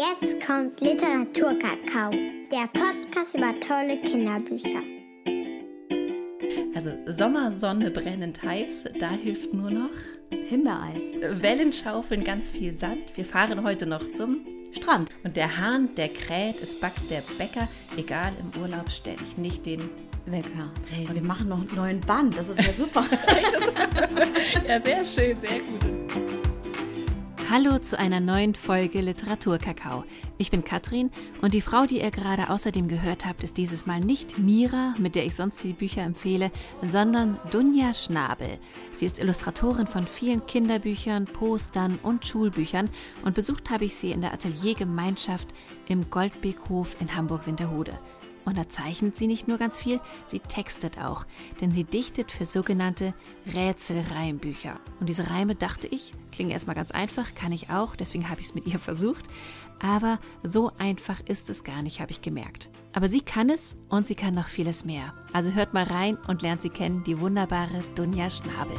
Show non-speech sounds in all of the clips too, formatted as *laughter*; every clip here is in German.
Jetzt kommt Literaturkakao, der Podcast über tolle Kinderbücher. Also Sommersonne brennend heiß, da hilft nur noch Himbeereis. Wellenschaufeln, ganz viel Sand. Wir fahren heute noch zum Strand. Und der Hahn, der kräht, es backt der Bäcker. Egal, im Urlaub stelle ich nicht den Wecker. Hey, und wir machen noch einen neuen Band, das ist ja super. *laughs* ja, sehr schön, sehr gut. Hallo zu einer neuen Folge Literaturkakao. Ich bin Katrin und die Frau, die ihr gerade außerdem gehört habt, ist dieses Mal nicht Mira, mit der ich sonst die Bücher empfehle, sondern Dunja Schnabel. Sie ist Illustratorin von vielen Kinderbüchern, Postern und Schulbüchern und besucht habe ich sie in der Ateliergemeinschaft im Goldbeekhof in Hamburg-Winterhude. Und da zeichnet sie nicht nur ganz viel, sie textet auch, denn sie dichtet für sogenannte Rätselreimbücher. Und diese Reime, dachte ich, klingen erstmal ganz einfach, kann ich auch, deswegen habe ich es mit ihr versucht. Aber so einfach ist es gar nicht, habe ich gemerkt. Aber sie kann es und sie kann noch vieles mehr. Also hört mal rein und lernt sie kennen, die wunderbare Dunja Schnabel.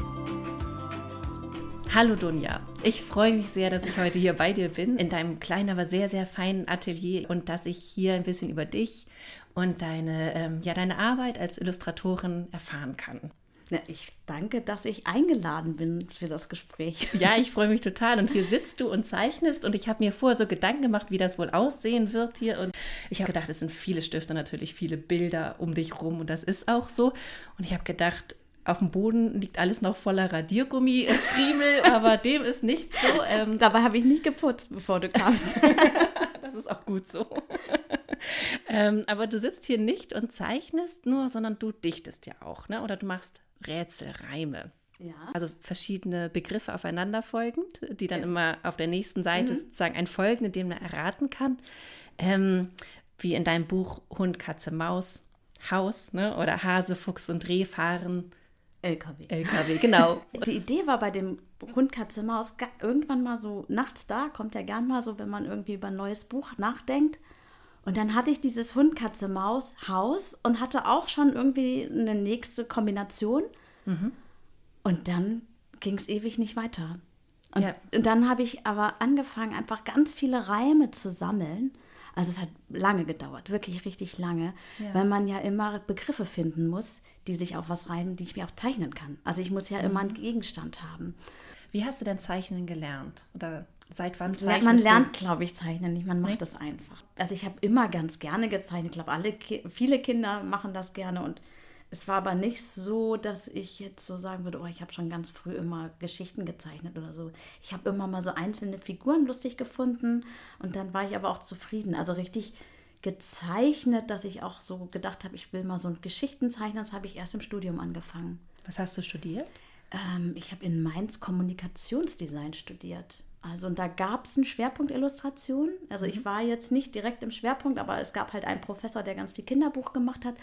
Hallo Dunja, ich freue mich sehr, dass ich heute hier bei dir bin, in deinem kleinen, aber sehr, sehr feinen Atelier und dass ich hier ein bisschen über dich und deine, ähm, ja, deine Arbeit als Illustratorin erfahren kann. Ja, ich danke, dass ich eingeladen bin für das Gespräch. *laughs* Ja, ich freue mich total. Und hier sitzt du und zeichnest. Und ich habe mir vorher so Gedanken gemacht, wie das wohl aussehen wird hier. Und ich habe gedacht, es sind viele Stifte, natürlich viele Bilder um dich rum. Und das ist auch so. Und ich habe gedacht, auf dem Boden liegt alles noch voller Radiergummi, *laughs* Friemel, aber dem ist nicht so. Ähm, Dabei habe ich nicht geputzt, bevor du kamst. *laughs* das ist auch gut so. *laughs* ähm, aber du sitzt hier nicht und zeichnest nur, sondern du dichtest ja auch, ne? Oder du machst Rätselreime. Ja. Also verschiedene Begriffe aufeinanderfolgend, die dann ja. immer auf der nächsten Seite mhm. sozusagen ein Folgen, in dem man erraten kann. Ähm, wie in deinem Buch Hund, Katze, Maus, Haus, ne? Oder Hase, Fuchs und Reh fahren LKW. LKW, genau. *laughs* Die Idee war bei dem Hund, Katze, Maus irgendwann mal so nachts da, kommt ja gern mal so, wenn man irgendwie über ein neues Buch nachdenkt. Und dann hatte ich dieses Hund, Katze, Maus Haus und hatte auch schon irgendwie eine nächste Kombination. Mhm. Und dann ging es ewig nicht weiter. Und, ja. und dann habe ich aber angefangen, einfach ganz viele Reime zu sammeln. Also es hat lange gedauert, wirklich richtig lange, ja. weil man ja immer Begriffe finden muss, die sich auf was reimen, die ich mir auch zeichnen kann. Also ich muss ja mhm. immer einen Gegenstand haben. Wie hast du denn Zeichnen gelernt? Oder seit wann zeichnest Man lernt, glaube ich, Zeichnen nicht. Man macht es nee? einfach. Also ich habe immer ganz gerne gezeichnet. Ich glaube, alle, viele Kinder machen das gerne und es war aber nicht so, dass ich jetzt so sagen würde, oh, ich habe schon ganz früh immer Geschichten gezeichnet oder so. Ich habe immer mal so einzelne Figuren lustig gefunden und dann war ich aber auch zufrieden. Also richtig gezeichnet, dass ich auch so gedacht habe, ich will mal so Geschichten zeichnen. Das habe ich erst im Studium angefangen. Was hast du studiert? Ähm, ich habe in Mainz Kommunikationsdesign studiert. Also und da gab es einen Schwerpunkt Illustration. Also ich mhm. war jetzt nicht direkt im Schwerpunkt, aber es gab halt einen Professor, der ganz viel Kinderbuch gemacht hat.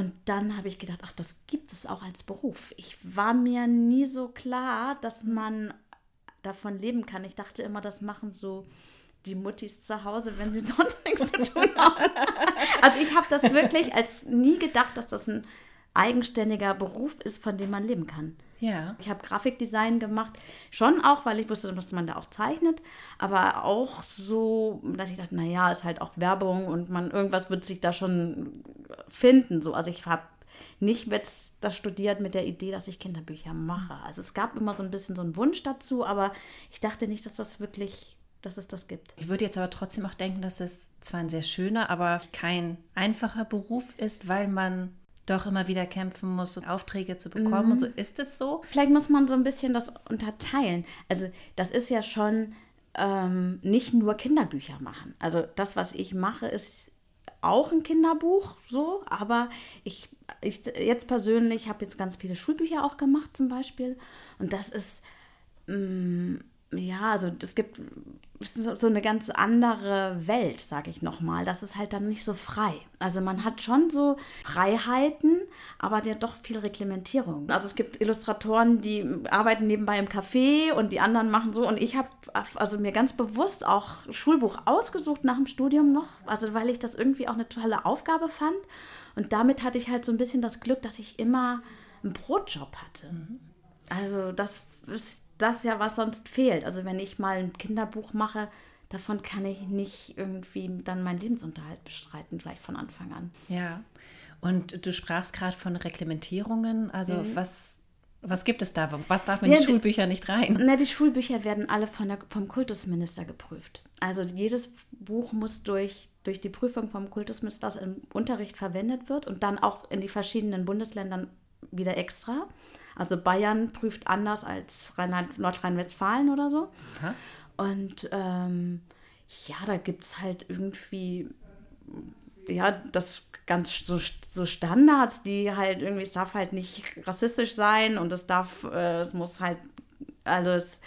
Und dann habe ich gedacht, ach, das gibt es auch als Beruf. Ich war mir nie so klar, dass man davon leben kann. Ich dachte immer, das machen so die Muttis zu Hause, wenn sie *laughs* sonst nichts zu tun haben. Also ich habe das wirklich als nie gedacht, dass das ein eigenständiger Beruf ist, von dem man leben kann. Ja. Ich habe Grafikdesign gemacht, schon auch, weil ich wusste, dass man da auch zeichnet, aber auch so, dass ich dachte, naja, ist halt auch Werbung und man irgendwas wird sich da schon finden. So. Also ich habe nicht jetzt das studiert mit der Idee, dass ich Kinderbücher mache. Also es gab immer so ein bisschen so einen Wunsch dazu, aber ich dachte nicht, dass das wirklich dass es das gibt. Ich würde jetzt aber trotzdem auch denken, dass es zwar ein sehr schöner, aber kein einfacher Beruf ist, weil man doch immer wieder kämpfen muss, um Aufträge zu bekommen. Mhm. Und so ist es so. Vielleicht muss man so ein bisschen das unterteilen. Also das ist ja schon ähm, nicht nur Kinderbücher machen. Also das, was ich mache, ist auch ein Kinderbuch, so, aber ich, ich jetzt persönlich habe jetzt ganz viele Schulbücher auch gemacht zum Beispiel. Und das ist mh, mm, ja, also es gibt so eine ganz andere Welt, sage ich nochmal. Das ist halt dann nicht so frei. Also man hat schon so Freiheiten, aber ja doch viel Reglementierung. Also es gibt Illustratoren, die arbeiten nebenbei im Café und die anderen machen so. Und ich habe also mir ganz bewusst auch Schulbuch ausgesucht nach dem Studium noch, also weil ich das irgendwie auch eine tolle Aufgabe fand. Und damit hatte ich halt so ein bisschen das Glück, dass ich immer einen Brotjob hatte. Mhm. Also das ist das ja, was sonst fehlt. Also wenn ich mal ein Kinderbuch mache, davon kann ich nicht irgendwie dann meinen Lebensunterhalt bestreiten, gleich von Anfang an. Ja. Und du sprachst gerade von Reglementierungen. Also mhm. was, was gibt es da? Was darf in ja, die Schulbücher nicht rein? Na, die Schulbücher werden alle von der, vom Kultusminister geprüft. Also jedes Buch muss durch, durch die Prüfung vom Kultusminister, das im Unterricht verwendet wird und dann auch in die verschiedenen Bundesländern wieder extra. Also Bayern prüft anders als Nordrhein-Westfalen oder so. Aha. Und ähm, ja, da gibt es halt irgendwie, ja, das ganz so, so Standards, die halt irgendwie, es darf halt nicht rassistisch sein und es darf, äh, es muss halt alles,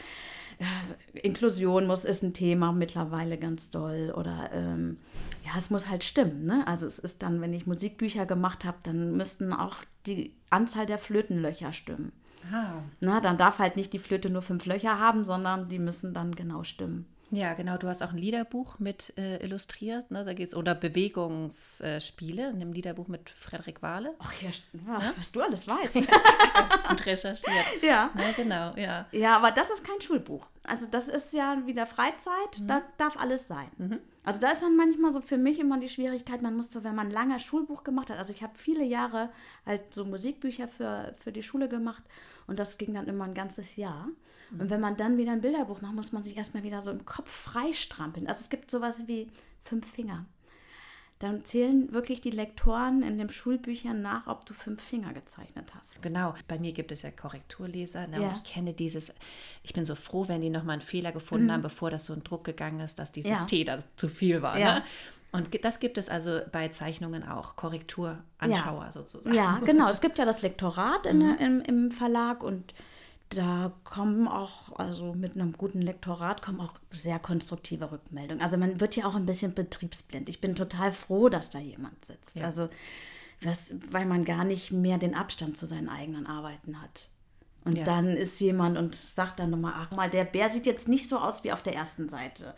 äh, Inklusion muss, ist ein Thema mittlerweile ganz doll oder ähm, ja, es muss halt stimmen. Ne? Also es ist dann, wenn ich Musikbücher gemacht habe, dann müssten auch die Anzahl der Flötenlöcher stimmen. Ah. Na, dann darf halt nicht die Flöte nur fünf Löcher haben, sondern die müssen dann genau stimmen. Ja, genau. Du hast auch ein Liederbuch mit äh, illustriert. Ne? Da geht's oder Bewegungsspiele in dem Liederbuch mit Frederik Wahle. Ach ja, ja? was du alles weißt. *laughs* Gut recherchiert. Ja. ja. Genau, ja. Ja, aber das ist kein Schulbuch. Also das ist ja wieder Freizeit, mhm. da darf alles sein. Mhm. Also da ist dann manchmal so für mich immer die Schwierigkeit, man muss so, wenn man ein langer Schulbuch gemacht hat, also ich habe viele Jahre halt so Musikbücher für, für die Schule gemacht und das ging dann immer ein ganzes Jahr. Mhm. Und wenn man dann wieder ein Bilderbuch macht, muss man sich erstmal wieder so im Kopf freistrampeln. Also es gibt sowas wie fünf Finger dann zählen wirklich die Lektoren in den Schulbüchern nach, ob du fünf Finger gezeichnet hast. Genau, bei mir gibt es ja Korrekturleser. Ne? Ja. Und ich kenne dieses, ich bin so froh, wenn die nochmal einen Fehler gefunden mhm. haben, bevor das so ein Druck gegangen ist, dass dieses ja. T da zu viel war. Ja. Ne? Und das gibt es also bei Zeichnungen auch, Korrekturanschauer ja. sozusagen. Ja, genau. Es gibt ja das Lektorat in, *laughs* mhm. im, im Verlag und da kommen auch, also mit einem guten Lektorat kommen auch sehr konstruktive Rückmeldungen. Also man wird ja auch ein bisschen betriebsblind. Ich bin total froh, dass da jemand sitzt. Ja. Also was, weil man gar nicht mehr den Abstand zu seinen eigenen Arbeiten hat. Und ja. dann ist jemand und sagt dann nochmal, ach mal, der Bär sieht jetzt nicht so aus wie auf der ersten Seite.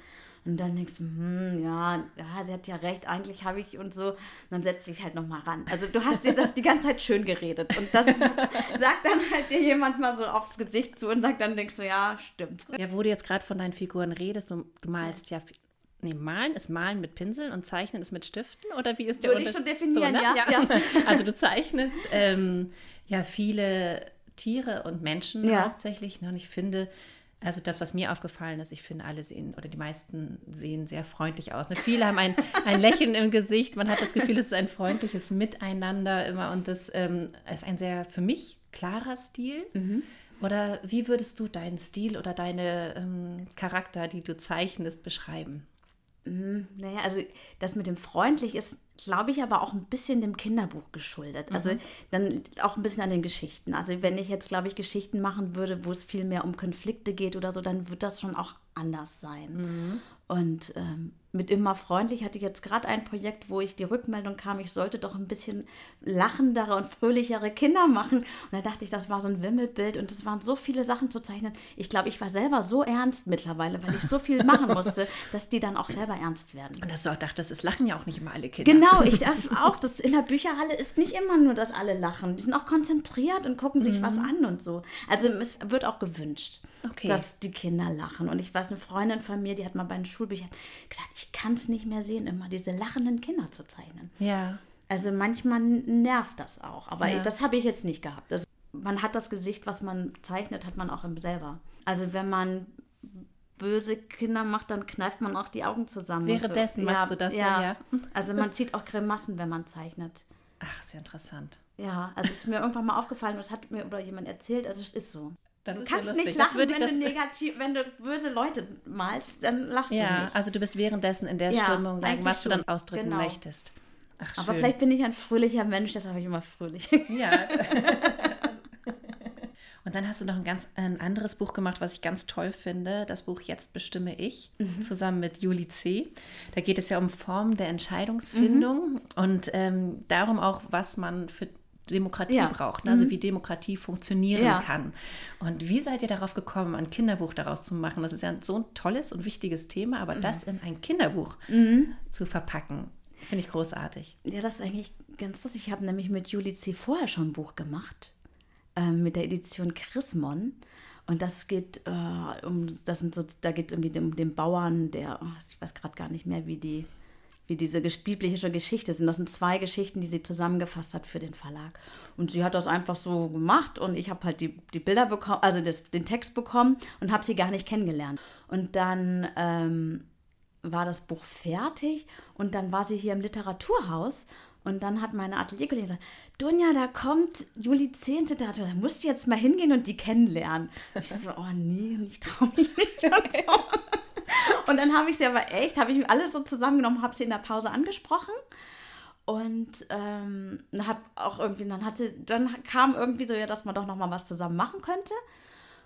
Und dann denkst du, hm, ja, ja, sie hat ja recht, eigentlich habe ich und so. Und dann setzt dich halt nochmal ran. Also du hast dir das die ganze Zeit schön geredet. Und das *laughs* sagt dann halt dir jemand mal so aufs Gesicht zu und sagt dann denkst du, ja, stimmt. Ja, wo du jetzt gerade von deinen Figuren redest, du, du malst ja Nee, malen ist malen mit Pinseln und zeichnen ist mit Stiften? Oder wie ist der Würde Unterschied? Würde ich so definieren, so, ne? ja, ja. *laughs* Also du zeichnest ähm, ja viele Tiere und Menschen ja. hauptsächlich. Ne? Und ich finde, also das, was mir aufgefallen ist, ich finde, alle sehen oder die meisten sehen sehr freundlich aus. Ne? Viele haben ein, ein Lächeln im Gesicht. Man hat das Gefühl, es ist ein freundliches Miteinander immer. Und das ähm, ist ein sehr, für mich, klarer Stil. Mhm. Oder wie würdest du deinen Stil oder deine ähm, Charakter, die du zeichnest, beschreiben? Mhm, naja, also das mit dem freundlich ist, glaube ich, aber auch ein bisschen dem Kinderbuch geschuldet. Also mhm. dann auch ein bisschen an den Geschichten. Also wenn ich jetzt, glaube ich, Geschichten machen würde, wo es viel mehr um Konflikte geht oder so, dann wird das schon auch anders sein. Mhm. Und ähm, mit immer freundlich hatte ich jetzt gerade ein Projekt, wo ich die Rückmeldung kam, ich sollte doch ein bisschen lachendere und fröhlichere Kinder machen. Und da dachte ich, das war so ein Wimmelbild und es waren so viele Sachen zu zeichnen. Ich glaube, ich war selber so ernst mittlerweile, weil ich so viel machen musste, *laughs* dass die dann auch selber ernst werden. Und dass du auch dachtest, es lachen ja auch nicht immer alle Kinder. Genau, ich *laughs* das auch. Das in der Bücherhalle ist nicht immer nur, dass alle lachen. Die sind auch konzentriert und gucken sich mhm. was an und so. Also es wird auch gewünscht, okay. dass die Kinder lachen. Und ich weiß, eine Freundin von mir, die hat mal bei den Schulbüchern gesagt, ich kann es nicht mehr sehen, immer diese lachenden Kinder zu zeichnen. Ja. Also manchmal nervt das auch. Aber ja. das habe ich jetzt nicht gehabt. Also man hat das Gesicht, was man zeichnet, hat man auch im selber. Also wenn man böse Kinder macht, dann kneift man auch die Augen zusammen. Währenddessen so. machst ja, du das ja. ja. Also man zieht auch Grimassen, wenn man zeichnet. Ach, sehr interessant. Ja, also es ist mir irgendwann mal aufgefallen, das hat mir oder jemand erzählt, also es ist so. Das du ist kannst ja nicht lachen, wenn, du *laughs* negativ, wenn du böse Leute malst, dann lachst ja, du nicht. Ja, also du bist währenddessen in der ja, Stimmung, sagen, was schon. du dann ausdrücken genau. möchtest. Ach, Aber vielleicht bin ich ein fröhlicher Mensch, das habe ich immer fröhlich. Ja. *laughs* Und dann hast du noch ein ganz ein anderes Buch gemacht, was ich ganz toll finde. Das Buch Jetzt bestimme ich, mhm. zusammen mit Juli C. Da geht es ja um Formen der Entscheidungsfindung mhm. und ähm, darum auch, was man für Demokratie ja. braucht, ne? also mhm. wie Demokratie funktionieren ja. kann. Und wie seid ihr darauf gekommen, ein Kinderbuch daraus zu machen? Das ist ja so ein tolles und wichtiges Thema, aber mhm. das in ein Kinderbuch mhm. zu verpacken, finde ich großartig. Ja, das ist eigentlich ganz lustig. Ich habe nämlich mit Juli C. vorher schon ein Buch gemacht, äh, mit der Edition Chrismon. Und das geht äh, um, das sind so, da geht es irgendwie um den Bauern, der, oh, ich weiß gerade gar nicht mehr, wie die, wie diese biblische Geschichte sind. Das sind zwei Geschichten, die sie zusammengefasst hat für den Verlag. Und sie hat das einfach so gemacht und ich habe halt die, die Bilder bekommen, also das, den Text bekommen und habe sie gar nicht kennengelernt. Und dann ähm, war das Buch fertig und dann war sie hier im Literaturhaus und dann hat meine Atelierkollegin gesagt, Dunja, da kommt Juli 10. Da musst du jetzt mal hingehen und die kennenlernen. Ich so, oh nee, ich traue mich nicht. *laughs* Und, so. *laughs* und dann habe ich sie aber echt, habe ich mir alles so zusammengenommen, habe sie in der Pause angesprochen. Und ähm, hat auch irgendwie, dann hatte, dann kam irgendwie so, ja, dass man doch noch mal was zusammen machen könnte.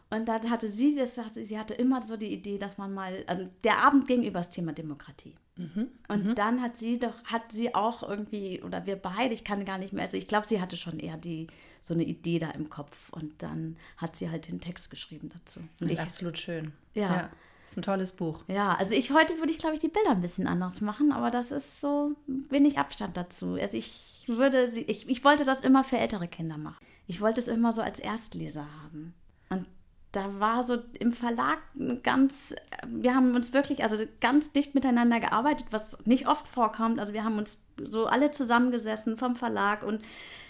Und dann hatte sie, das sagte, sie hatte immer so die Idee, dass man mal, also der Abend ging über das Thema Demokratie. Mhm. Und mhm. dann hat sie doch, hat sie auch irgendwie, oder wir beide, ich kann gar nicht mehr, also ich glaube, sie hatte schon eher die, so eine Idee da im Kopf. Und dann hat sie halt den Text geschrieben dazu. Das ist ich, absolut schön. Ja. ja. Ist ein tolles Buch. Ja, also ich heute würde ich, glaube ich, die Bilder ein bisschen anders machen, aber das ist so wenig Abstand dazu. Also ich würde, ich, ich wollte das immer für ältere Kinder machen. Ich wollte es immer so als Erstleser haben. Und da war so im Verlag ganz, wir haben uns wirklich, also ganz dicht miteinander gearbeitet, was nicht oft vorkommt. Also wir haben uns so alle zusammengesessen vom Verlag und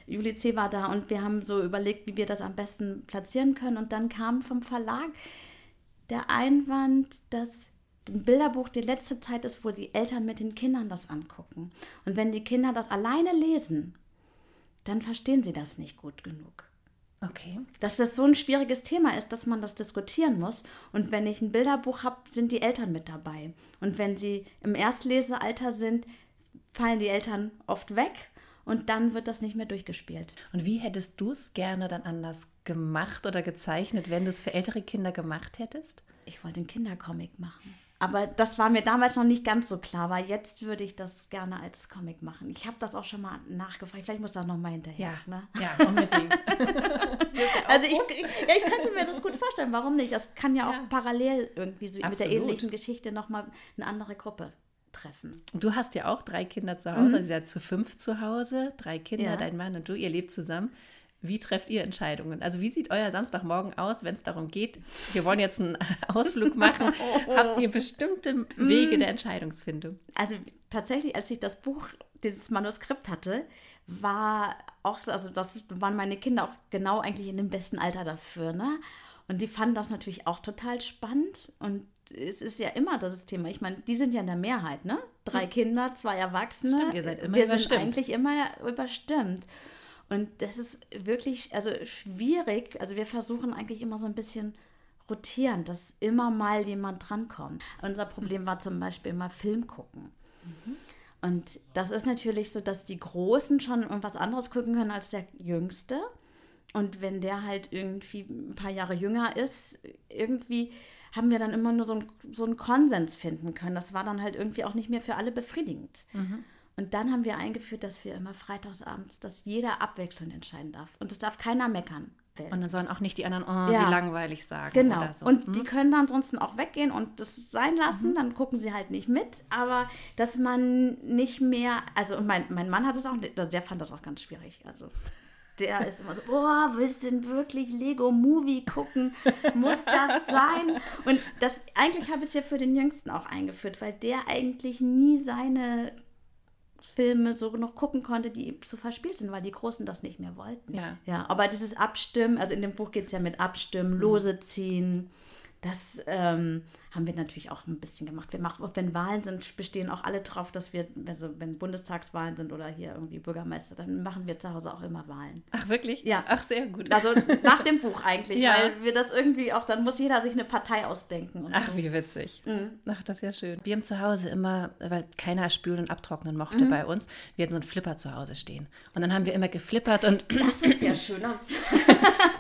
Juli C. war da und wir haben so überlegt, wie wir das am besten platzieren können. Und dann kam vom Verlag der Einwand, dass ein Bilderbuch die letzte Zeit ist, wo die Eltern mit den Kindern das angucken. Und wenn die Kinder das alleine lesen, dann verstehen sie das nicht gut genug. Okay. Dass das so ein schwieriges Thema ist, dass man das diskutieren muss. Und wenn ich ein Bilderbuch habe, sind die Eltern mit dabei. Und wenn sie im Erstlesealter sind, fallen die Eltern oft weg und dann wird das nicht mehr durchgespielt. Und wie hättest du es gerne dann anders gemacht oder gezeichnet, wenn du es für ältere Kinder gemacht hättest? Ich wollte einen Kindercomic machen. Aber das war mir damals noch nicht ganz so klar, weil jetzt würde ich das gerne als Comic machen. Ich habe das auch schon mal nachgefragt. Vielleicht muss das noch mal hinterher. Ja, ne? ja unbedingt. *laughs* *laughs* also ich, ja, ich könnte mir das gut vorstellen. Warum nicht? Das kann ja auch ja. parallel irgendwie so mit der ähnlichen Geschichte noch mal eine andere Gruppe treffen. Du hast ja auch drei Kinder zu Hause. Mhm. Also ihr seid zu fünf zu Hause. Drei Kinder, ja. dein Mann und du. Ihr lebt zusammen. Wie trefft ihr Entscheidungen? Also wie sieht euer Samstagmorgen aus, wenn es darum geht, wir wollen jetzt einen *laughs* Ausflug machen? *laughs* Habt ihr bestimmte Wege der Entscheidungsfindung? Also tatsächlich, als ich das Buch, dieses Manuskript hatte, war auch, also das waren meine Kinder auch genau eigentlich in dem besten Alter dafür, ne? Und die fanden das natürlich auch total spannend und es ist ja immer das Thema. Ich meine, die sind ja in der Mehrheit, ne? Drei hm. Kinder, zwei Erwachsene. Stimmt, ihr seid immer Wir überstimmt. sind eigentlich immer überstimmt. Und das ist wirklich, also schwierig. Also wir versuchen eigentlich immer so ein bisschen rotieren, dass immer mal jemand drankommt. Unser Problem war zum Beispiel immer Film gucken. Mhm. Und das ist natürlich so, dass die Großen schon irgendwas anderes gucken können als der Jüngste. Und wenn der halt irgendwie ein paar Jahre jünger ist, irgendwie haben wir dann immer nur so, ein, so einen Konsens finden können. Das war dann halt irgendwie auch nicht mehr für alle befriedigend. Mhm. Und dann haben wir eingeführt, dass wir immer freitagsabends, dass jeder abwechselnd entscheiden darf. Und es darf keiner meckern. Und dann sollen auch nicht die anderen, oh, ja. wie langweilig sagen. Genau. So. Und hm? die können dann ansonsten auch weggehen und das sein lassen. Mhm. Dann gucken sie halt nicht mit. Aber dass man nicht mehr, also mein, mein Mann hat es auch, der fand das auch ganz schwierig. Also der ist immer so, boah, willst du denn wirklich Lego Movie gucken? Muss das sein? Und das eigentlich habe ich es ja für den Jüngsten auch eingeführt, weil der eigentlich nie seine Filme so noch gucken konnte, die zu verspielt sind, weil die Großen das nicht mehr wollten. Ja. ja aber dieses Abstimmen, also in dem Buch geht es ja mit Abstimmen, mhm. Lose ziehen, das ähm, haben wir natürlich auch ein bisschen gemacht. Wir machen, wenn Wahlen sind, bestehen auch alle drauf, dass wir, also wenn Bundestagswahlen sind oder hier irgendwie Bürgermeister, dann machen wir zu Hause auch immer Wahlen. Ach, wirklich? Ja. Ach, sehr gut. Also nach dem Buch eigentlich, ja. weil wir das irgendwie auch, dann muss jeder sich eine Partei ausdenken. Ach, so. wie witzig. Mhm. Ach, das ist ja schön. Wir haben zu Hause immer, weil keiner spülen und abtrocknen mochte mhm. bei uns, wir hatten so einen Flipper zu Hause stehen. Und dann haben wir immer geflippert und. Das ist ja *laughs* schöner.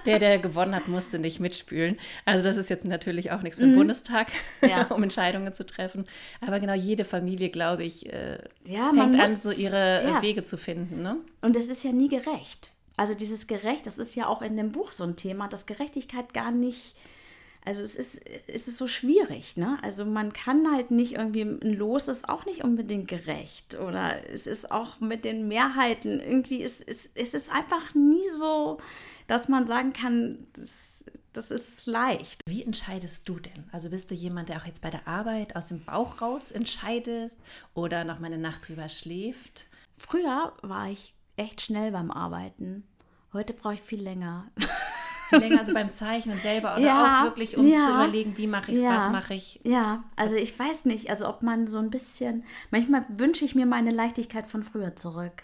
der, der gewonnen hat, musste nicht mitspülen. Also, das ist jetzt natürlich auch nichts für den mhm. Bundestag, ja. *laughs* um Entscheidungen zu treffen. Aber genau jede Familie, glaube ich, äh, ja, fängt muss, an, so ihre ja. Wege zu finden. Ne? Und es ist ja nie gerecht. Also dieses Gerecht, das ist ja auch in dem Buch so ein Thema, dass Gerechtigkeit gar nicht, also es ist, es ist so schwierig, ne? Also man kann halt nicht irgendwie, ein Los ist auch nicht unbedingt gerecht oder es ist auch mit den Mehrheiten, irgendwie ist es, es ist einfach nie so, dass man sagen kann, das, das ist leicht. Wie entscheidest du denn? Also bist du jemand, der auch jetzt bei der Arbeit aus dem Bauch raus entscheidet oder noch mal eine Nacht drüber schläft? Früher war ich echt schnell beim Arbeiten. Heute brauche ich viel länger. Viel länger also beim Zeichnen selber oder ja, auch wirklich, um ja, zu überlegen, wie mache ich es, ja, was mache ich. Ja, also ich weiß nicht, also ob man so ein bisschen, manchmal wünsche ich mir meine Leichtigkeit von früher zurück.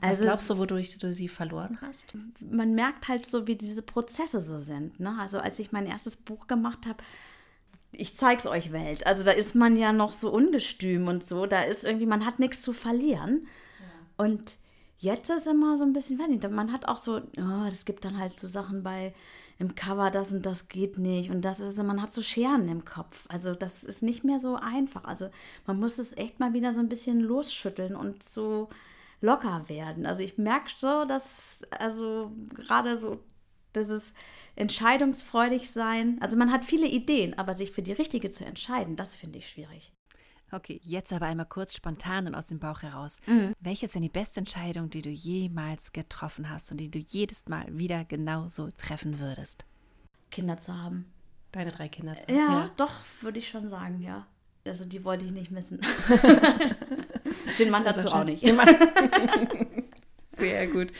Also Was glaubst du, wodurch du sie verloren hast? Man merkt halt so, wie diese Prozesse so sind. Ne? Also als ich mein erstes Buch gemacht habe, ich zeig's euch Welt. Also da ist man ja noch so ungestüm und so. Da ist irgendwie, man hat nichts zu verlieren. Ja. Und jetzt ist immer so ein bisschen, weiß nicht, man hat auch so, oh, es gibt dann halt so Sachen bei im Cover, das und das geht nicht. Und das ist, man hat so Scheren im Kopf. Also das ist nicht mehr so einfach. Also man muss es echt mal wieder so ein bisschen losschütteln und so locker werden. Also ich merke so, dass, also gerade so dieses entscheidungsfreudig sein, also man hat viele Ideen, aber sich für die richtige zu entscheiden, das finde ich schwierig. Okay, jetzt aber einmal kurz spontan und aus dem Bauch heraus. Mhm. Welche ist denn die beste Entscheidung, die du jemals getroffen hast und die du jedes Mal wieder genauso treffen würdest? Kinder zu haben. Deine drei Kinder zu haben? Ja, ja. doch, würde ich schon sagen, ja. Also die wollte ich nicht missen. *laughs* Den Mann *laughs* dazu auch nicht. *laughs* Sehr gut.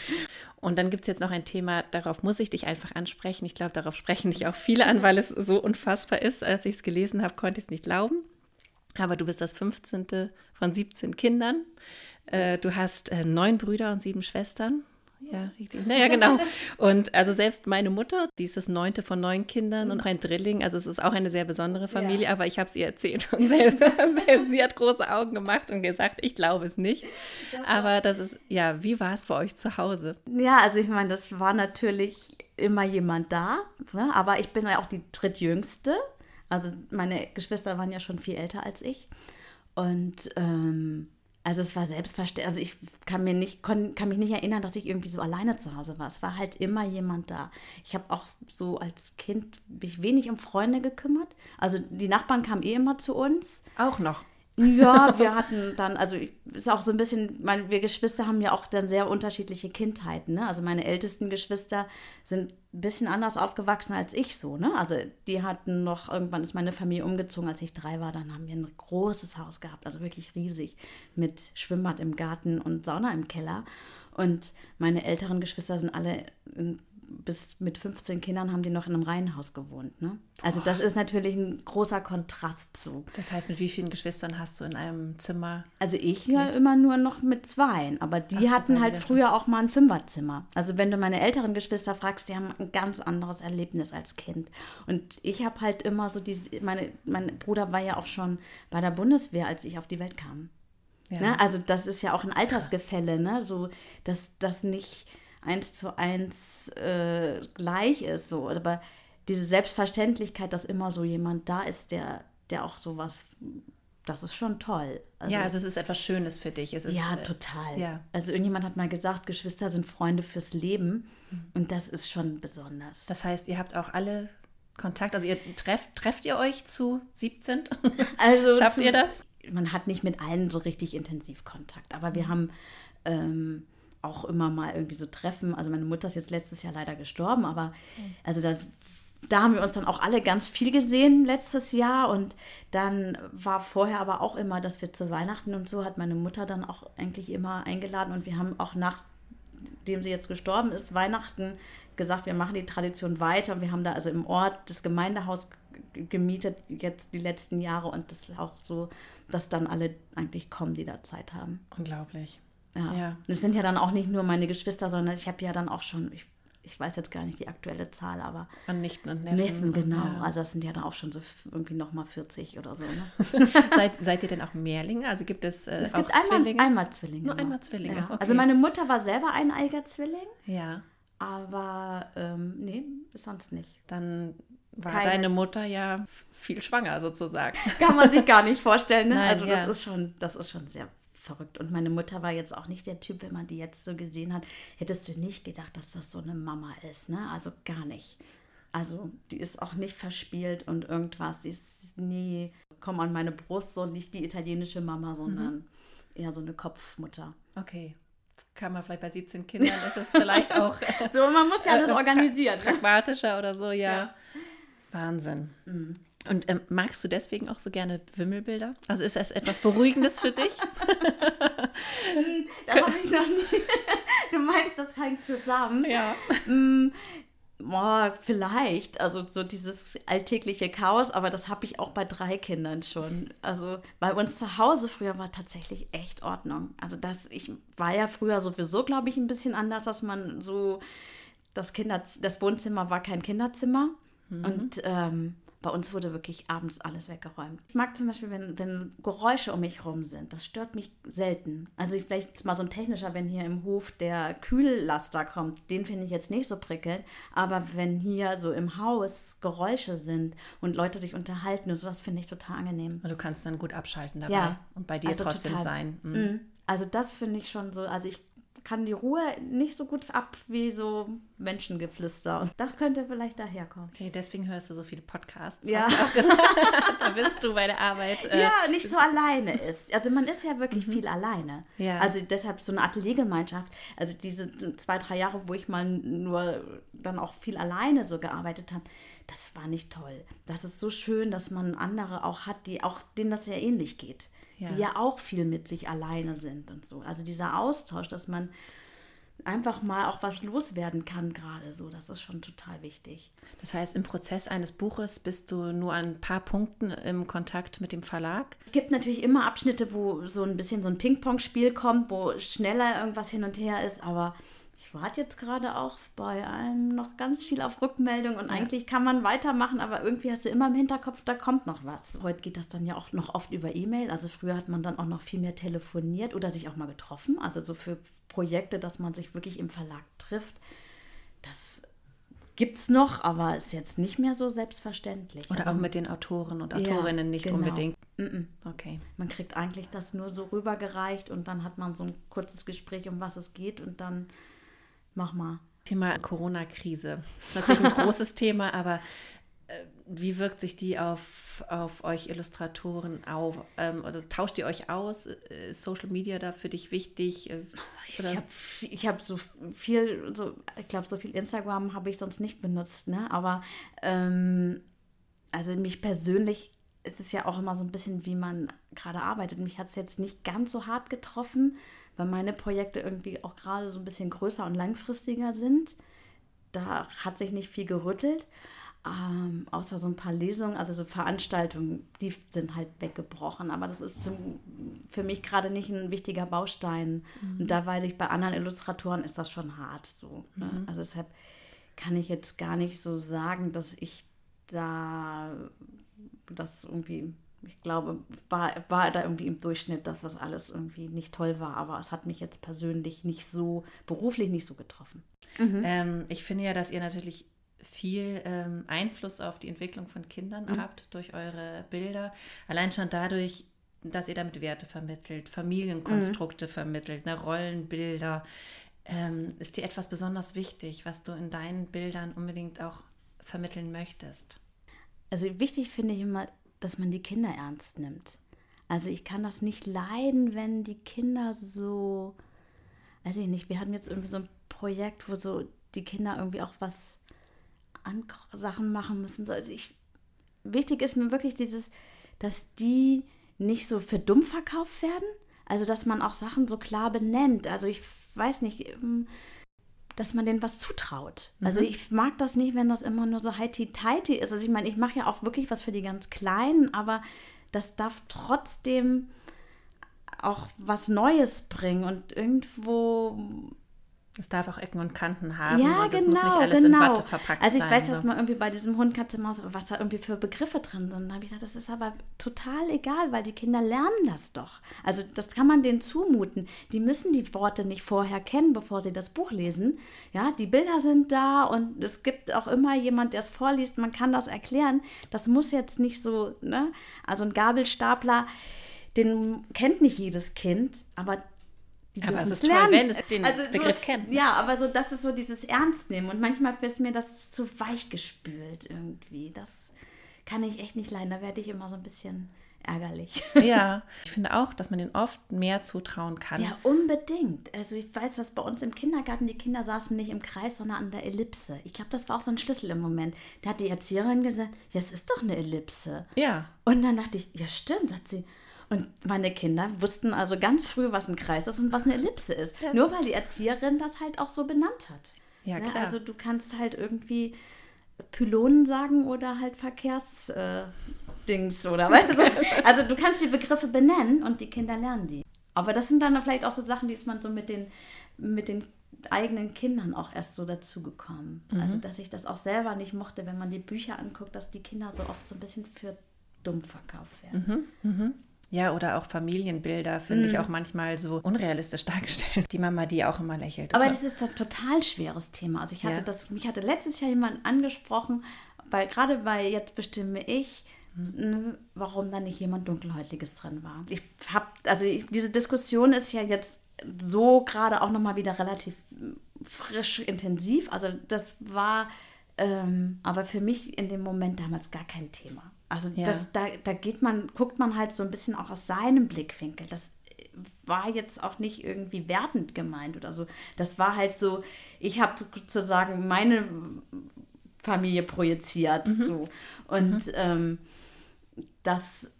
Und dann gibt es jetzt noch ein Thema, darauf muss ich dich einfach ansprechen. Ich glaube, darauf sprechen dich auch viele an, weil es so unfassbar ist. Als ich es gelesen habe, konnte ich es nicht glauben. Aber du bist das 15. von 17 Kindern. Äh, du hast äh, neun Brüder und sieben Schwestern. Ja, richtig. Naja, genau. Und also selbst meine Mutter, die ist das neunte von neun Kindern und auch ein Drilling. Also es ist auch eine sehr besondere Familie, ja. aber ich habe es ihr erzählt und selbst, *laughs* selbst, sie hat große Augen gemacht und gesagt, ich glaube es nicht. Aber das ist, ja, wie war es bei euch zu Hause? Ja, also ich meine, das war natürlich immer jemand da, ne? aber ich bin ja auch die drittjüngste. Also meine Geschwister waren ja schon viel älter als ich. Und ähm, also es war selbstverständlich, also ich kann, mir nicht, kann, kann mich nicht erinnern, dass ich irgendwie so alleine zu Hause war. Es war halt immer jemand da. Ich habe auch so als Kind mich wenig um Freunde gekümmert. Also die Nachbarn kamen eh immer zu uns. Auch noch. Ja, wir hatten dann, also ist auch so ein bisschen, meine, wir Geschwister haben ja auch dann sehr unterschiedliche Kindheiten. Ne? Also meine ältesten Geschwister sind ein bisschen anders aufgewachsen als ich so. Ne? Also die hatten noch, irgendwann ist meine Familie umgezogen, als ich drei war, dann haben wir ein großes Haus gehabt, also wirklich riesig, mit Schwimmbad im Garten und Sauna im Keller. Und meine älteren Geschwister sind alle in bis mit 15 Kindern haben die noch in einem Reihenhaus gewohnt. Ne? Also das ist natürlich ein großer Kontrast zu. Das heißt, mit wie vielen Geschwistern hast du in einem Zimmer? Also ich ja immer nur noch mit zwei, aber die Ach, hatten halt früher auch mal ein Fünferzimmer. Also wenn du meine älteren Geschwister fragst, die haben ein ganz anderes Erlebnis als Kind. Und ich habe halt immer so diese, meine, mein Bruder war ja auch schon bei der Bundeswehr, als ich auf die Welt kam. Ja. Ne? Also das ist ja auch ein Altersgefälle, ne? So, dass das nicht eins zu eins äh, gleich ist. So. Aber diese Selbstverständlichkeit, dass immer so jemand da ist, der, der auch sowas, das ist schon toll. Also, ja, also es ist etwas Schönes für dich. Es ist, ja, äh, total. Ja. Also irgendjemand hat mal gesagt, Geschwister sind Freunde fürs Leben. Mhm. Und das ist schon besonders. Das heißt, ihr habt auch alle Kontakt, also ihr trefft, trefft ihr euch zu 17? *laughs* Also Schafft zu, ihr das? Man hat nicht mit allen so richtig intensiv Kontakt, aber wir mhm. haben ähm, auch immer mal irgendwie so treffen. Also meine Mutter ist jetzt letztes Jahr leider gestorben, aber also das, da haben wir uns dann auch alle ganz viel gesehen letztes Jahr und dann war vorher aber auch immer, dass wir zu Weihnachten und so hat meine Mutter dann auch eigentlich immer eingeladen und wir haben auch nachdem sie jetzt gestorben ist, Weihnachten gesagt, wir machen die Tradition weiter. Und wir haben da also im Ort das Gemeindehaus gemietet jetzt die letzten Jahre und das ist auch so, dass dann alle eigentlich kommen, die da Zeit haben. Unglaublich. Ja. ja. Das sind ja dann auch nicht nur meine Geschwister, sondern ich habe ja dann auch schon, ich, ich weiß jetzt gar nicht die aktuelle Zahl, aber. An Nichten und Neffen. Neffen, genau. Ja. Also das sind ja dann auch schon so irgendwie nochmal 40 oder so. Ne? *laughs* seid, seid ihr denn auch Mehrlinge? Also gibt es, äh, es gibt auch einmal, Zwillinge? Einmal Zwillinge. Nur einmal Zwillinge. Ja. Okay. Also meine Mutter war selber ein eiger Zwilling. Ja. Aber ähm, nee, sonst nicht. Dann war Keine. deine Mutter ja viel schwanger sozusagen. Kann man sich gar nicht vorstellen. Ne? *laughs* Nein, also das ist schon, das ist schon sehr verrückt. Und meine Mutter war jetzt auch nicht der Typ, wenn man die jetzt so gesehen hat, hättest du nicht gedacht, dass das so eine Mama ist, ne? Also gar nicht. Also die ist auch nicht verspielt und irgendwas. Die ist nie, komm an meine Brust, so nicht die italienische Mama, sondern mhm. eher so eine Kopfmutter. Okay. kann man vielleicht bei 17 Kindern, ist es vielleicht *laughs* auch. so, man muss ja alles äh, organisieren. Ne? Pragmatischer oder so, ja. ja. Wahnsinn. Mhm. Und ähm, magst du deswegen auch so gerne Wimmelbilder? Also ist das etwas Beruhigendes für dich? *laughs* da habe ich noch nie. *laughs* Du meinst, das hängt zusammen? Ja. Mm, boah, vielleicht. Also so dieses alltägliche Chaos, aber das habe ich auch bei drei Kindern schon. Also bei uns zu Hause früher war tatsächlich echt Ordnung. Also das, ich war ja früher sowieso, glaube ich, ein bisschen anders, dass man so das Kinder, das Wohnzimmer war kein Kinderzimmer. Mhm. Und ähm, bei uns wurde wirklich abends alles weggeräumt. Ich mag zum Beispiel, wenn, wenn Geräusche um mich rum sind. Das stört mich selten. Also vielleicht mal so ein technischer, wenn hier im Hof der Kühllaster kommt. Den finde ich jetzt nicht so prickelnd. Aber wenn hier so im Haus Geräusche sind und Leute sich unterhalten und sowas, finde ich total angenehm. Und du kannst dann gut abschalten dabei ja, und bei dir also trotzdem total. sein. Mhm. Also das finde ich schon so. Also ich kann die Ruhe nicht so gut ab wie so Menschengeflüster. Und das könnte vielleicht daherkommen. Okay, deswegen hörst du so viele Podcasts. Ja. *laughs* da bist du bei der Arbeit. Äh, ja, nicht so alleine ist. Also man ist ja wirklich mhm. viel alleine. Ja. Also deshalb so eine Ateliergemeinschaft. Also diese zwei, drei Jahre, wo ich mal nur dann auch viel alleine so gearbeitet habe, das war nicht toll. Das ist so schön, dass man andere auch hat, die auch denen das ja ähnlich geht ja. die ja auch viel mit sich alleine sind und so. Also dieser Austausch, dass man einfach mal auch was loswerden kann gerade so, das ist schon total wichtig. Das heißt, im Prozess eines Buches bist du nur an ein paar Punkten im Kontakt mit dem Verlag? Es gibt natürlich immer Abschnitte, wo so ein bisschen so ein Ping-Pong-Spiel kommt, wo schneller irgendwas hin und her ist, aber warte jetzt gerade auch bei einem noch ganz viel auf Rückmeldung und ja. eigentlich kann man weitermachen, aber irgendwie hast du immer im Hinterkopf, da kommt noch was. Heute geht das dann ja auch noch oft über E-Mail. Also früher hat man dann auch noch viel mehr telefoniert oder sich auch mal getroffen. Also so für Projekte, dass man sich wirklich im Verlag trifft. Das gibt es noch, aber ist jetzt nicht mehr so selbstverständlich. Oder also, auch mit den Autoren und Autorinnen ja, nicht genau. unbedingt. Mm -mm. Okay. Man kriegt eigentlich das nur so rübergereicht und dann hat man so ein kurzes Gespräch, um was es geht und dann Mach mal. Thema Corona-Krise. Das ist natürlich ein *laughs* großes Thema, aber äh, wie wirkt sich die auf, auf euch Illustratoren auf? Also tauscht ihr euch aus? Äh, ist Social Media da für dich wichtig? Äh, oder? Ich habe hab so viel, so, ich glaube, so viel Instagram habe ich sonst nicht benutzt, ne? Aber ähm, also mich persönlich ist es ja auch immer so ein bisschen, wie man gerade arbeitet. Mich hat es jetzt nicht ganz so hart getroffen weil meine Projekte irgendwie auch gerade so ein bisschen größer und langfristiger sind. Da hat sich nicht viel gerüttelt, ähm, außer so ein paar Lesungen, also so Veranstaltungen, die sind halt weggebrochen. Aber das ist zum, für mich gerade nicht ein wichtiger Baustein. Mhm. Und da weiß ich, bei anderen Illustratoren ist das schon hart so. Ne? Mhm. Also deshalb kann ich jetzt gar nicht so sagen, dass ich da das irgendwie ich glaube, war, war da irgendwie im Durchschnitt, dass das alles irgendwie nicht toll war, aber es hat mich jetzt persönlich nicht so, beruflich nicht so getroffen. Mhm. Ähm, ich finde ja, dass ihr natürlich viel ähm, Einfluss auf die Entwicklung von Kindern mhm. habt durch eure Bilder. Allein schon dadurch, dass ihr damit Werte vermittelt, Familienkonstrukte mhm. vermittelt, ne, Rollenbilder. Ähm, ist dir etwas besonders wichtig, was du in deinen Bildern unbedingt auch vermitteln möchtest? Also wichtig finde ich immer, dass man die Kinder ernst nimmt. Also ich kann das nicht leiden, wenn die Kinder so, weiß ich nicht, wir hatten jetzt irgendwie so ein Projekt, wo so die Kinder irgendwie auch was an Sachen machen müssen. Also ich, wichtig ist mir wirklich dieses, dass die nicht so für dumm verkauft werden. Also dass man auch Sachen so klar benennt. Also ich weiß nicht, ähm, dass man denen was zutraut. Also mhm. ich mag das nicht, wenn das immer nur so heiti-teiti ist. Also ich meine, ich mache ja auch wirklich was für die ganz Kleinen, aber das darf trotzdem auch was Neues bringen und irgendwo es darf auch Ecken und Kanten haben ja, und es genau, muss nicht alles genau. in Watte verpackt sein. Also ich weiß so. jetzt mal irgendwie bei diesem Hund, Katze, Maus, was da irgendwie für Begriffe drin sind. Da habe ich gesagt, das ist aber total egal, weil die Kinder lernen das doch. Also das kann man denen zumuten. Die müssen die Worte nicht vorher kennen, bevor sie das Buch lesen. Ja, die Bilder sind da und es gibt auch immer jemand, der es vorliest. Man kann das erklären. Das muss jetzt nicht so, ne? Also ein Gabelstapler, den kennt nicht jedes Kind, aber aber es ist lernen. toll, wenn es den also Begriff so, kennt. Ja, aber so, das ist so dieses Ernstnehmen. Und manchmal ist mir das zu weich gespült irgendwie. Das kann ich echt nicht leiden. Da werde ich immer so ein bisschen ärgerlich. *laughs* Ja, ich finde auch, dass man denen oft mehr zutrauen kann. Ja, unbedingt. Also ich weiß, dass bei uns im Kindergarten die Kinder saßen nicht im Kreis, sondern an der Ellipse. Ich glaube, das war auch so ein Schlüssel im Moment. Da hat die Erzieherin gesagt, ja, es ist doch eine Ellipse. Ja. Und dann dachte ich, ja stimmt, sagt sie. Und meine Kinder wussten also ganz früh, was ein Kreis ist und was eine Ellipse ist. Ja. Nur weil die Erzieherin das halt auch so benannt hat. Ja, ne, klar. Also du kannst halt irgendwie Pylonen sagen oder halt Verkehrsdings äh, oder *laughs* weißt du so. Also du kannst die Begriffe benennen und die Kinder lernen die. Aber das sind dann vielleicht auch so Sachen, die ist man so mit den, mit den eigenen Kindern auch erst so dazugekommen. Mhm. Also dass ich das auch selber nicht mochte, wenn man die Bücher anguckt, dass die Kinder so oft so ein bisschen für dumm verkauft werden. Mhm. Mhm. Ja, oder auch Familienbilder finde mm. ich mhm. auch manchmal so unrealistisch *laughs* dargestellt. Die Mama, die auch immer lächelt. Aber das ist ein total schweres Thema. Also ich hatte ja. das, mich hatte letztes Jahr jemand angesprochen, weil gerade bei Jetzt bestimme ich, mhm. warum da nicht jemand Dunkelhäutiges drin war. Ich habe, also ich, diese Diskussion ist ja jetzt so gerade auch nochmal wieder relativ frisch, intensiv. Also das war ähm, aber für mich in dem Moment damals gar kein Thema. Also ja. das, da, da geht man, guckt man halt so ein bisschen auch aus seinem Blickwinkel. Das war jetzt auch nicht irgendwie wertend gemeint oder so. Das war halt so, ich habe sozusagen meine Familie projiziert. Mhm. So. Und mhm. ähm, das,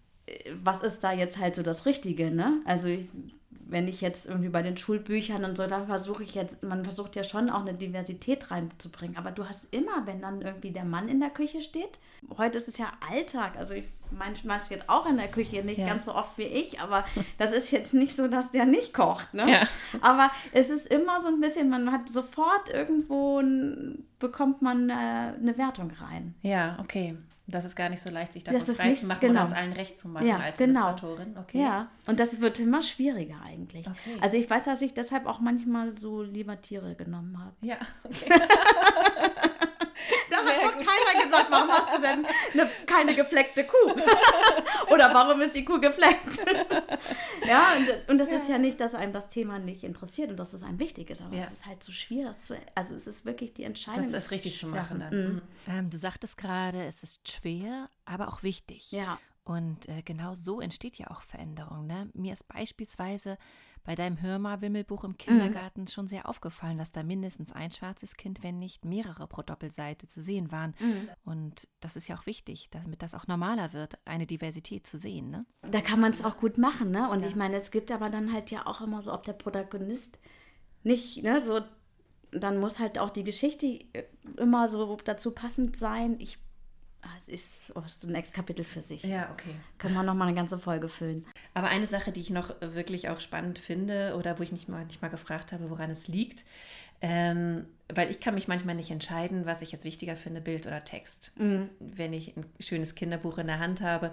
was ist da jetzt halt so das Richtige, ne? Also ich, wenn ich jetzt irgendwie bei den Schulbüchern und so, da versuche ich jetzt, man versucht ja schon auch eine Diversität reinzubringen. Aber du hast immer, wenn dann irgendwie der Mann in der Küche steht, heute ist es ja Alltag. Also ich, mein Mann steht auch in der Küche, nicht ja. ganz so oft wie ich, aber das ist jetzt nicht so, dass der nicht kocht. Ne? Ja. Aber es ist immer so ein bisschen, man hat sofort irgendwo, bekommt man eine, äh, eine Wertung rein. Ja, okay. Das ist gar nicht so leicht, sich davon frei zu machen genau. oder aus allen recht zu machen ja, als genau. Illustratorin. Okay. Ja, und das wird immer schwieriger eigentlich. Okay. Also ich weiß, dass ich deshalb auch manchmal so lieber Tiere genommen habe. Ja, okay. *laughs* *laughs* da hat noch keiner gesagt, warum hast du denn eine, keine gefleckte Kuh? *laughs* Oder warum ist die Kuh gefleckt? *laughs* ja, und das, und das ja. ist ja nicht, dass einem das Thema nicht interessiert und dass es einem wichtig ist, aber ja. es ist halt so schwer, das zu, also es ist wirklich die Entscheidung. Das ist richtig zu machen dann. Mhm. Ähm, du sagtest gerade, es ist schwer, aber auch wichtig. Ja. Und äh, genau so entsteht ja auch Veränderung. Ne? Mir ist beispielsweise bei deinem Hörma-Wimmelbuch im Kindergarten mhm. schon sehr aufgefallen, dass da mindestens ein schwarzes Kind, wenn nicht mehrere pro Doppelseite zu sehen waren. Mhm. Und das ist ja auch wichtig, damit das auch normaler wird, eine Diversität zu sehen. Ne? Da kann man es auch gut machen. Ne? Und ja. ich meine, es gibt aber dann halt ja auch immer so, ob der Protagonist nicht, ne, so dann muss halt auch die Geschichte immer so dazu passend sein. Ich es ist, oh, so ein Kapitel für sich. Ja, okay. Können wir noch mal eine ganze Folge füllen. Aber eine Sache, die ich noch wirklich auch spannend finde oder wo ich mich manchmal gefragt habe, woran es liegt, ähm, weil ich kann mich manchmal nicht entscheiden, was ich jetzt wichtiger finde, Bild oder Text. Mhm. Wenn ich ein schönes Kinderbuch in der Hand habe.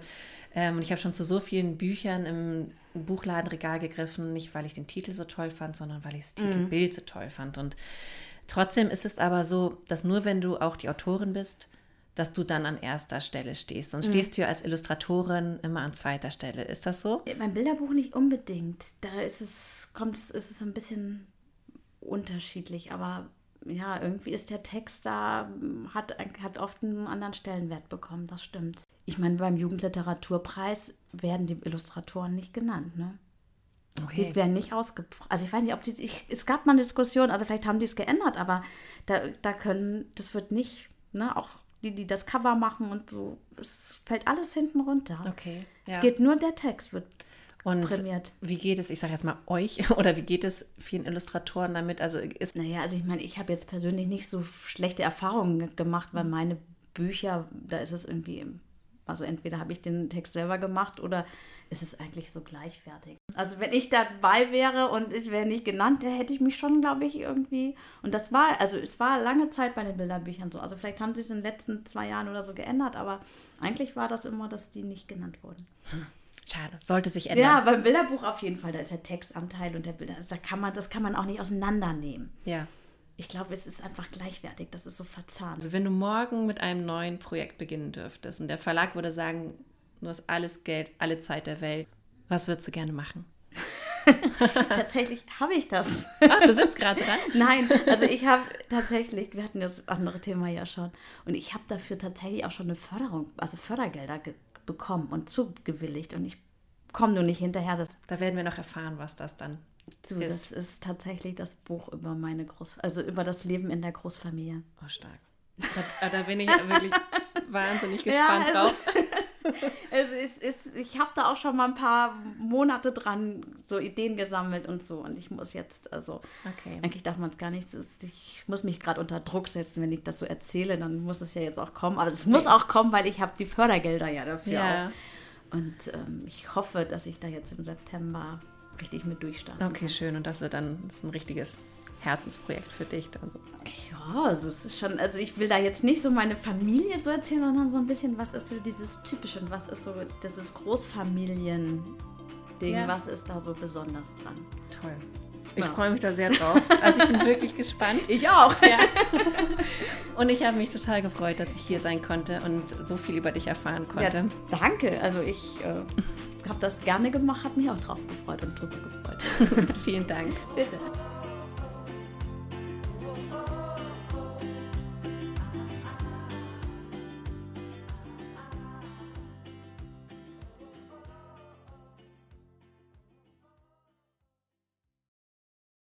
Ähm, und ich habe schon zu so vielen Büchern im Buchladenregal gegriffen, nicht weil ich den Titel so toll fand, sondern weil ich das Titelbild mhm. so toll fand. Und trotzdem ist es aber so, dass nur wenn du auch die Autorin bist, dass du dann an erster Stelle stehst. Sonst mhm. stehst du ja als Illustratorin immer an zweiter Stelle. Ist das so? Beim Bilderbuch nicht unbedingt. Da ist es, kommt es, ist es ein bisschen unterschiedlich, aber ja, irgendwie ist der Text da, hat, hat oft einen anderen Stellenwert bekommen, das stimmt. Ich meine, beim Jugendliteraturpreis werden die Illustratoren nicht genannt, ne? Okay. Die werden nicht ausgebracht. Also ich weiß nicht, ob die, ich, es gab mal eine Diskussion, also vielleicht haben die es geändert, aber da, da können, das wird nicht, ne, auch die, die das Cover machen und so. Es fällt alles hinten runter. Okay. Ja. Es geht nur der Text, wird und prämiert. Wie geht es, ich sage jetzt mal euch, *laughs* oder wie geht es vielen Illustratoren damit? Also ist naja, also ich meine, ich habe jetzt persönlich nicht so schlechte Erfahrungen gemacht, weil meine Bücher, da ist es irgendwie also entweder habe ich den Text selber gemacht oder ist es eigentlich so gleichwertig. Also wenn ich dabei wäre und ich wäre nicht genannt, dann hätte ich mich schon, glaube ich, irgendwie. Und das war, also es war lange Zeit bei den Bilderbüchern so. Also vielleicht haben sie es in den letzten zwei Jahren oder so geändert, aber eigentlich war das immer, dass die nicht genannt wurden. Hm. Schade, sollte sich ändern. Ja, beim Bilderbuch auf jeden Fall, da ist der Textanteil und der Bilder, da kann man, das kann man auch nicht auseinandernehmen. Ja ich glaube, es ist einfach gleichwertig, das ist so verzahnt. Also wenn du morgen mit einem neuen Projekt beginnen dürftest und der Verlag würde sagen, du hast alles Geld, alle Zeit der Welt, was würdest du gerne machen? *laughs* tatsächlich habe ich das. Ach, du sitzt gerade dran? *laughs* Nein, also ich habe tatsächlich, wir hatten das andere Thema ja schon, und ich habe dafür tatsächlich auch schon eine Förderung, also Fördergelder bekommen und zugewilligt und ich komme nur nicht hinterher. Das da werden wir noch erfahren, was das dann so, ist. Das ist tatsächlich das Buch über meine Groß, also über das Leben in der Großfamilie. Oh, stark. *laughs* Da, da bin ich wirklich wahnsinnig gespannt ja, also, drauf. *laughs* es ist, ist, ich habe da auch schon mal ein paar Monate dran so Ideen gesammelt und so. Und ich muss jetzt, also okay. eigentlich darf man es gar nicht, ich muss mich gerade unter Druck setzen, wenn ich das so erzähle, dann muss es ja jetzt auch kommen. Aber es muss auch kommen, weil ich habe die Fördergelder ja dafür ja. auch. Und ähm, ich hoffe, dass ich da jetzt im September richtig mit durchstarten Okay, schön. Und das wird dann das ist ein richtiges Herzensprojekt für dich dann so. Ja, also es ist schon, also ich will da jetzt nicht so meine Familie so erzählen, sondern so ein bisschen, was ist so dieses Typische und was ist so dieses Großfamilien-Ding, ja. was ist da so besonders dran? Toll. Ich ja. freue mich da sehr drauf. Also ich bin *laughs* wirklich gespannt. Ich auch. Ja. *laughs* Und ich habe mich total gefreut, dass ich hier sein konnte und so viel über dich erfahren konnte. Ja, danke. Also ich äh, habe das gerne gemacht, habe mich auch drauf gefreut und drüber gefreut. *laughs* Vielen Dank. Bitte.